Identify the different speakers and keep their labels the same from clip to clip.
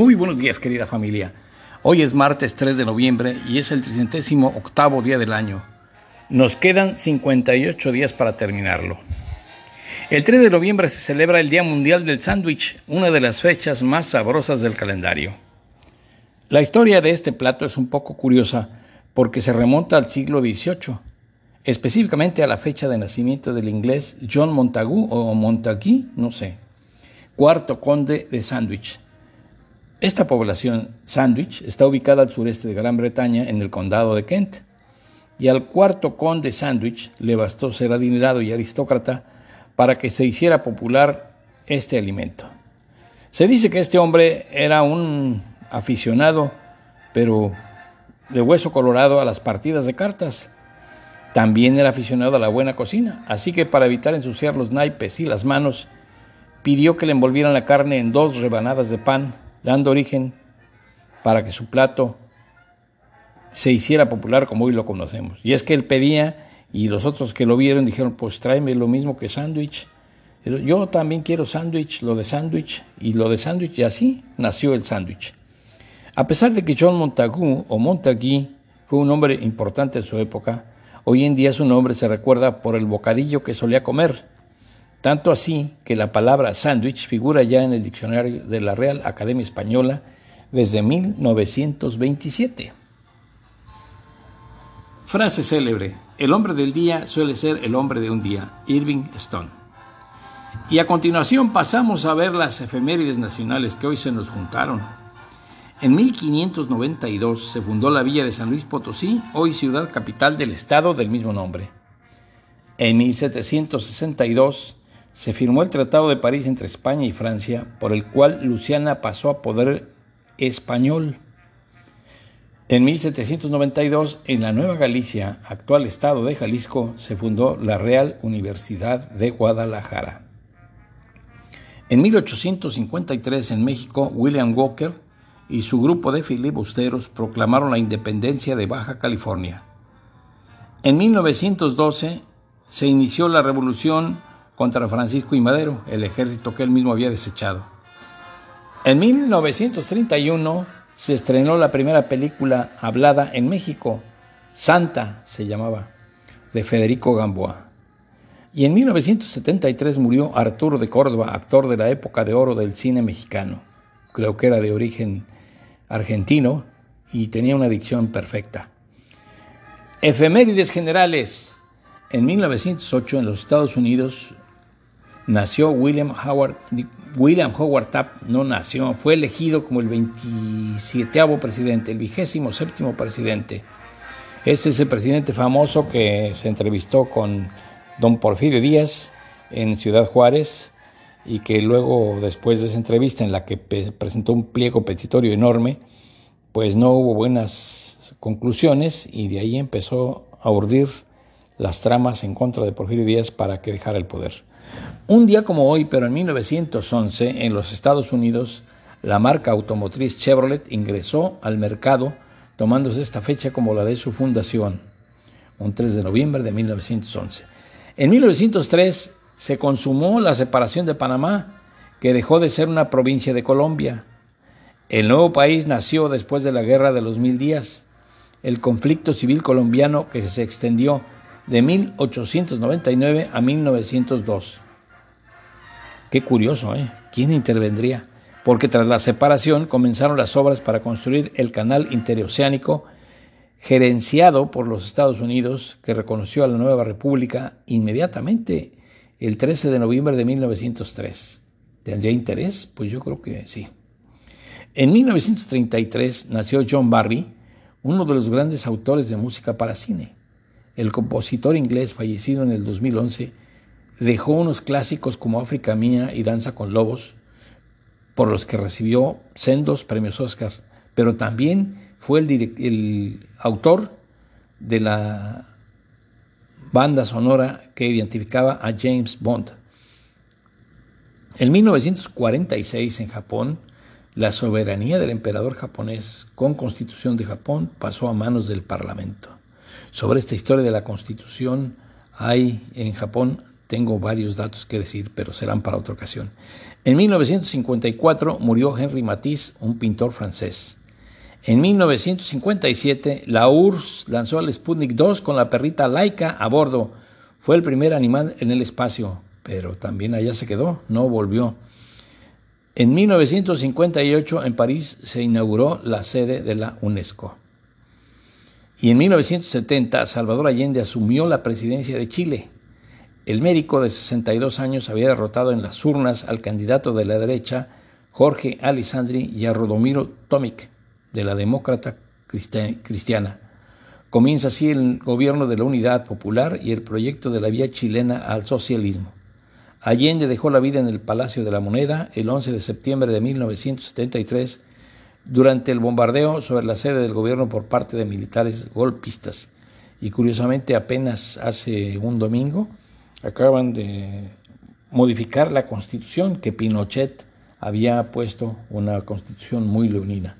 Speaker 1: Muy buenos días, querida familia. Hoy es martes 3 de noviembre y es el 38 octavo día del año. Nos quedan 58 días para terminarlo. El 3 de noviembre se celebra el Día Mundial del Sándwich, una de las fechas más sabrosas del calendario. La historia de este plato es un poco curiosa porque se remonta al siglo XVIII, específicamente a la fecha de nacimiento del inglés John Montagu o Montague, no sé, cuarto conde de Sandwich esta población, Sandwich, está ubicada al sureste de Gran Bretaña, en el condado de Kent, y al cuarto conde Sandwich le bastó ser adinerado y aristócrata para que se hiciera popular este alimento. Se dice que este hombre era un aficionado, pero de hueso colorado a las partidas de cartas. También era aficionado a la buena cocina, así que para evitar ensuciar los naipes y las manos, pidió que le envolvieran la carne en dos rebanadas de pan dando origen para que su plato se hiciera popular como hoy lo conocemos. Y es que él pedía y los otros que lo vieron dijeron, pues tráeme lo mismo que sándwich. Yo también quiero sándwich, lo de sándwich y lo de sándwich y así nació el sándwich. A pesar de que John Montagu o Montague fue un hombre importante en su época, hoy en día su nombre se recuerda por el bocadillo que solía comer tanto así que la palabra sándwich figura ya en el diccionario de la Real Academia Española desde 1927. Frase célebre, el hombre del día suele ser el hombre de un día, Irving Stone. Y a continuación pasamos a ver las efemérides nacionales que hoy se nos juntaron. En 1592 se fundó la villa de San Luis Potosí, hoy ciudad capital del estado del mismo nombre. En 1762 se firmó el Tratado de París entre España y Francia, por el cual Luciana pasó a poder español. En 1792, en la Nueva Galicia, actual estado de Jalisco, se fundó la Real Universidad de Guadalajara. En 1853, en México, William Walker y su grupo de filibusteros proclamaron la independencia de Baja California. En 1912 se inició la Revolución contra Francisco y Madero, el ejército que él mismo había desechado. En 1931 se estrenó la primera película hablada en México, Santa se llamaba, de Federico Gamboa. Y en 1973 murió Arturo de Córdoba, actor de la época de oro del cine mexicano. Creo que era de origen argentino y tenía una dicción perfecta. Efemérides generales. En 1908 en los Estados Unidos nació William Howard, William Howard Taft no nació, fue elegido como el 27 presidente, el vigésimo séptimo presidente. Es ese presidente famoso que se entrevistó con don Porfirio Díaz en Ciudad Juárez y que luego, después de esa entrevista en la que presentó un pliego petitorio enorme, pues no hubo buenas conclusiones y de ahí empezó a urdir las tramas en contra de Porfirio Díaz para que dejara el poder. Un día como hoy, pero en 1911, en los Estados Unidos, la marca automotriz Chevrolet ingresó al mercado tomándose esta fecha como la de su fundación, un 3 de noviembre de 1911. En 1903 se consumó la separación de Panamá, que dejó de ser una provincia de Colombia. El nuevo país nació después de la Guerra de los Mil Días, el conflicto civil colombiano que se extendió de 1899 a 1902. Qué curioso, ¿eh? ¿Quién intervendría? Porque tras la separación comenzaron las obras para construir el canal interoceánico gerenciado por los Estados Unidos, que reconoció a la nueva república inmediatamente el 13 de noviembre de 1903. ¿Tendría interés? Pues yo creo que sí. En 1933 nació John Barry, uno de los grandes autores de música para cine. El compositor inglés fallecido en el 2011 dejó unos clásicos como África Mía y Danza con Lobos, por los que recibió sendos premios Oscar, pero también fue el, el autor de la banda sonora que identificaba a James Bond. En 1946 en Japón, la soberanía del emperador japonés con constitución de Japón pasó a manos del Parlamento. Sobre esta historia de la constitución hay en Japón tengo varios datos que decir, pero serán para otra ocasión. En 1954 murió Henri Matisse, un pintor francés. En 1957, la URSS lanzó al Sputnik 2 con la perrita Laika a bordo. Fue el primer animal en el espacio, pero también allá se quedó, no volvió. En 1958 en París se inauguró la sede de la UNESCO. Y en 1970 Salvador Allende asumió la presidencia de Chile. El médico de 62 años había derrotado en las urnas al candidato de la derecha, Jorge Alessandri, y a Rodomiro Tomic, de la Demócrata Cristiana. Comienza así el gobierno de la Unidad Popular y el proyecto de la vía chilena al socialismo. Allende dejó la vida en el Palacio de la Moneda el 11 de septiembre de 1973 durante el bombardeo sobre la sede del gobierno por parte de militares golpistas. Y curiosamente apenas hace un domingo acaban de modificar la constitución que Pinochet había puesto una constitución muy leonina.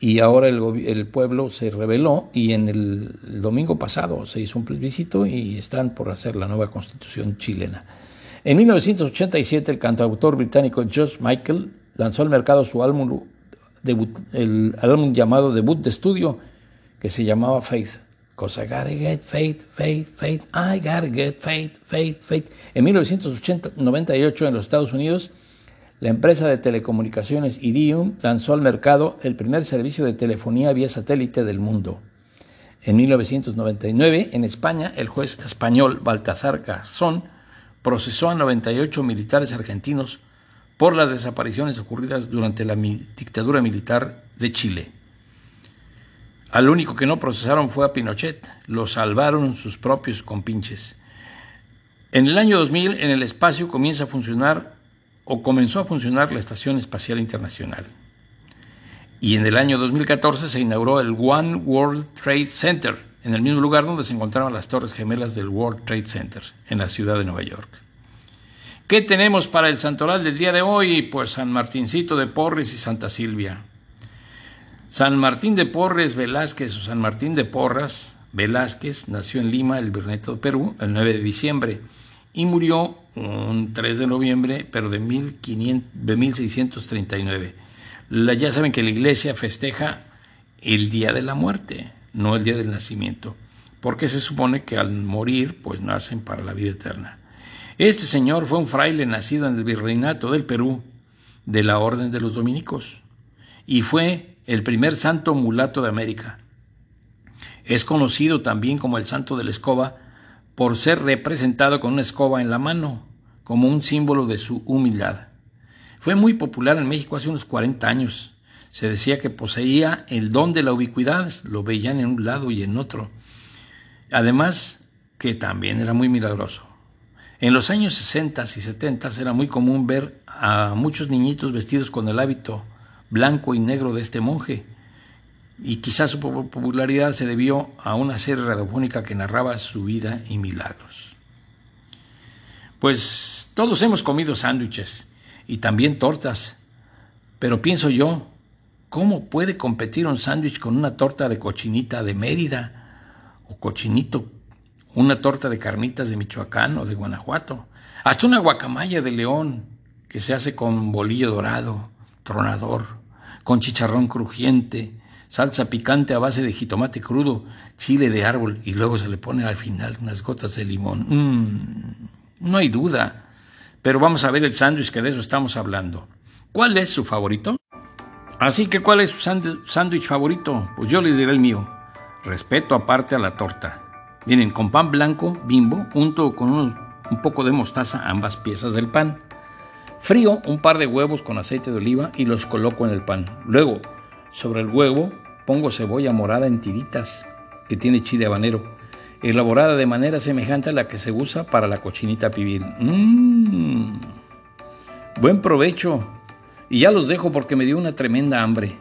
Speaker 1: Y ahora el, pueblo se rebeló y en el domingo pasado se hizo un plebiscito y están por hacer la nueva constitución chilena. En 1987, el cantautor británico George Michael lanzó al mercado su álbum, el álbum llamado debut de estudio, que se llamaba Faith. I gotta get faith, faith, faith, I gotta get faith, faith, faith. En 1998, en los Estados Unidos, la empresa de telecomunicaciones Iridium lanzó al mercado el primer servicio de telefonía vía satélite del mundo. En 1999, en España, el juez español Baltasar Garzón procesó a 98 militares argentinos por las desapariciones ocurridas durante la dictadura militar de Chile. Al único que no procesaron fue a Pinochet, lo salvaron sus propios compinches. En el año 2000 en el espacio comienza a funcionar o comenzó a funcionar la Estación Espacial Internacional. Y en el año 2014 se inauguró el One World Trade Center, en el mismo lugar donde se encontraban las torres gemelas del World Trade Center, en la ciudad de Nueva York. ¿Qué tenemos para el santoral del día de hoy? Pues San Martincito de Porres y Santa Silvia. San Martín de Porres Velázquez o San Martín de Porras Velázquez nació en Lima, el Virreinato de Perú, el 9 de diciembre y murió un 3 de noviembre, pero de, 1500, de 1639. ya saben que la iglesia festeja el día de la muerte, no el día del nacimiento, porque se supone que al morir pues nacen para la vida eterna. Este señor fue un fraile nacido en el virreinato del Perú de la Orden de los Dominicos y fue el primer santo mulato de América. Es conocido también como el santo de la escoba por ser representado con una escoba en la mano, como un símbolo de su humildad. Fue muy popular en México hace unos 40 años se decía que poseía el don de la ubicuidad, lo veían en un lado y en otro. Además, que también era muy milagroso. En los años 60 y 70 era muy común ver a muchos niñitos vestidos con el hábito blanco y negro de este monje, y quizás su popularidad se debió a una serie radiofónica que narraba su vida y milagros. Pues todos hemos comido sándwiches y también tortas, pero pienso yo ¿Cómo puede competir un sándwich con una torta de cochinita de Mérida o cochinito, una torta de carnitas de Michoacán o de Guanajuato? Hasta una guacamaya de León que se hace con bolillo dorado, tronador, con chicharrón crujiente, salsa picante a base de jitomate crudo, chile de árbol y luego se le pone al final unas gotas de limón. Mm, no hay duda. Pero vamos a ver el sándwich que de eso estamos hablando. ¿Cuál es su favorito? Así que, ¿cuál es su sándwich favorito? Pues yo les diré el mío. Respeto aparte a la torta. Vienen con pan blanco, bimbo, junto con un poco de mostaza ambas piezas del pan. Frío un par de huevos con aceite de oliva y los coloco en el pan. Luego, sobre el huevo, pongo cebolla morada en tiritas, que tiene chile habanero, elaborada de manera semejante a la que se usa para la cochinita pibil. Mmm. Buen provecho. Y ya los dejo porque me dio una tremenda hambre.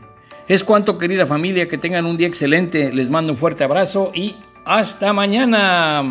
Speaker 1: Es cuanto, querida familia, que tengan un día excelente. Les mando un fuerte abrazo y hasta mañana.